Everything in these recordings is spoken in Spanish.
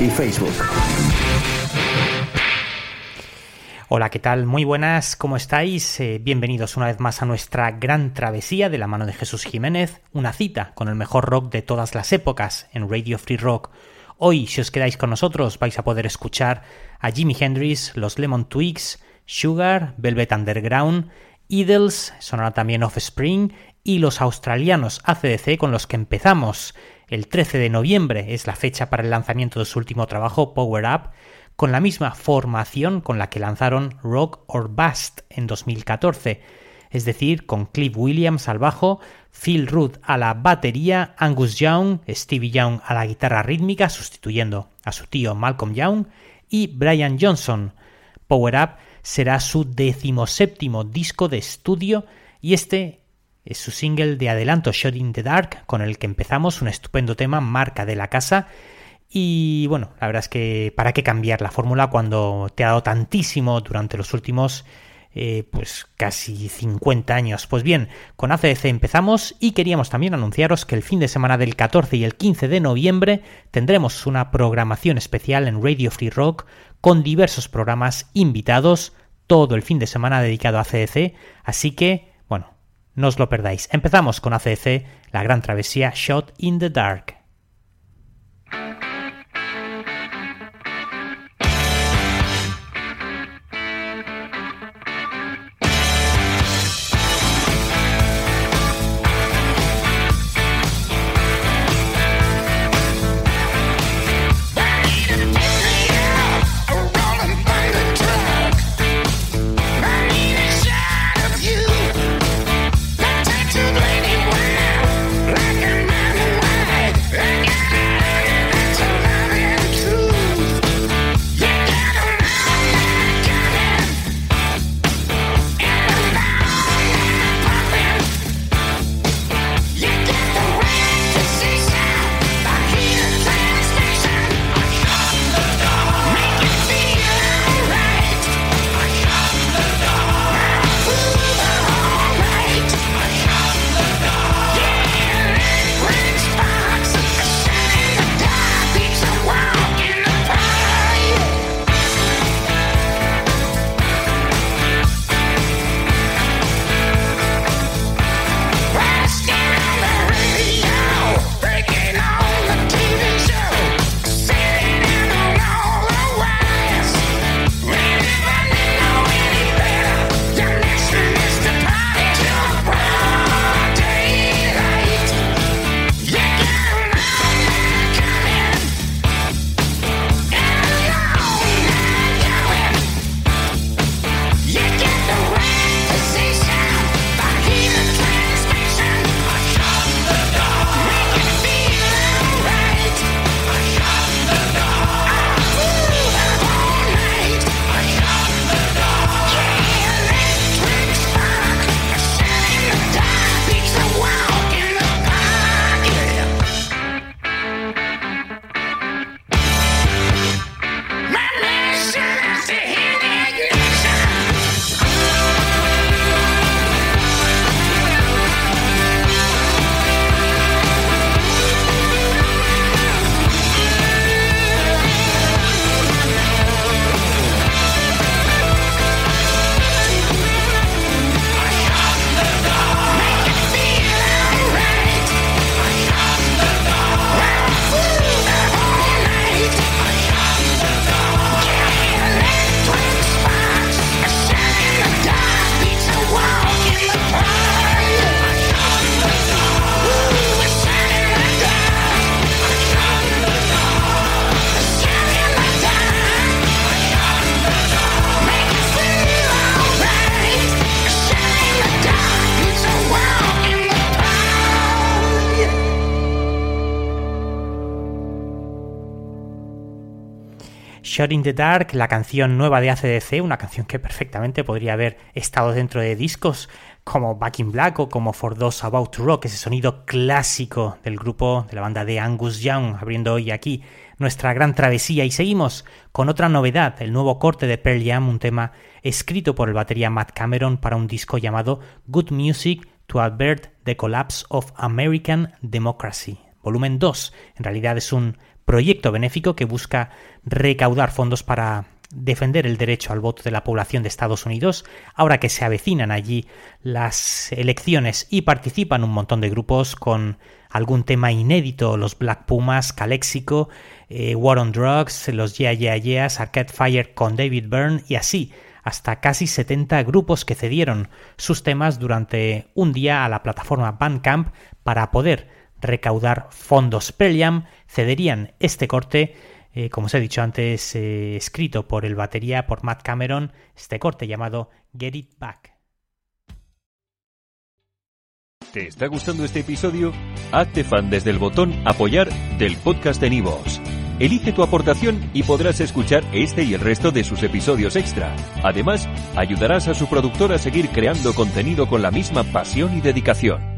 y Facebook. Hola, ¿qué tal? Muy buenas, ¿cómo estáis? Eh, bienvenidos una vez más a nuestra gran travesía de la mano de Jesús Jiménez, una cita con el mejor rock de todas las épocas en Radio Free Rock. Hoy, si os quedáis con nosotros, vais a poder escuchar a Jimi Hendrix, los Lemon Twigs, Sugar, Velvet Underground, Idols, sonará también Offspring y los australianos ACDC con los que empezamos. El 13 de noviembre es la fecha para el lanzamiento de su último trabajo, Power Up, con la misma formación con la que lanzaron Rock or Bust en 2014, es decir, con Cliff Williams al bajo, Phil Root a la batería, Angus Young, Stevie Young a la guitarra rítmica, sustituyendo a su tío Malcolm Young, y Brian Johnson. Power Up será su decimoséptimo disco de estudio y este es su single de adelanto Shot in the Dark, con el que empezamos un estupendo tema, marca de la casa. Y bueno, la verdad es que para qué cambiar la fórmula cuando te ha dado tantísimo durante los últimos eh, pues casi 50 años. Pues bien, con ACDC empezamos y queríamos también anunciaros que el fin de semana del 14 y el 15 de noviembre tendremos una programación especial en Radio Free Rock con diversos programas invitados, todo el fin de semana dedicado a ACDC, así que, no os lo perdáis. Empezamos con ACDC, la gran travesía Shot in the Dark. Shot in the Dark, la canción nueva de ACDC, una canción que perfectamente podría haber estado dentro de discos como Back in Black o como For Those About to Rock, ese sonido clásico del grupo de la banda de Angus Young, abriendo hoy aquí nuestra gran travesía. Y seguimos con otra novedad, el nuevo corte de Pearl Jam, un tema escrito por el batería Matt Cameron para un disco llamado Good Music to Avert the Collapse of American Democracy. Volumen 2. En realidad es un proyecto benéfico que busca recaudar fondos para defender el derecho al voto de la población de Estados Unidos, ahora que se avecinan allí las elecciones y participan un montón de grupos con algún tema inédito, los Black Pumas, Calexico, eh, War on Drugs, los Yeah Yeah Yeahs, Arcade Fire con David Byrne y así hasta casi 70 grupos que cedieron sus temas durante un día a la plataforma Bandcamp para poder recaudar fondos. Pearl cederían este corte, eh, como os he dicho antes, eh, escrito por el batería, por Matt Cameron, este corte llamado Get It Back. ¿Te está gustando este episodio? Hazte fan desde el botón apoyar del podcast de Nivos. Elige tu aportación y podrás escuchar este y el resto de sus episodios extra. Además, ayudarás a su productor a seguir creando contenido con la misma pasión y dedicación.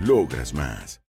Logras más.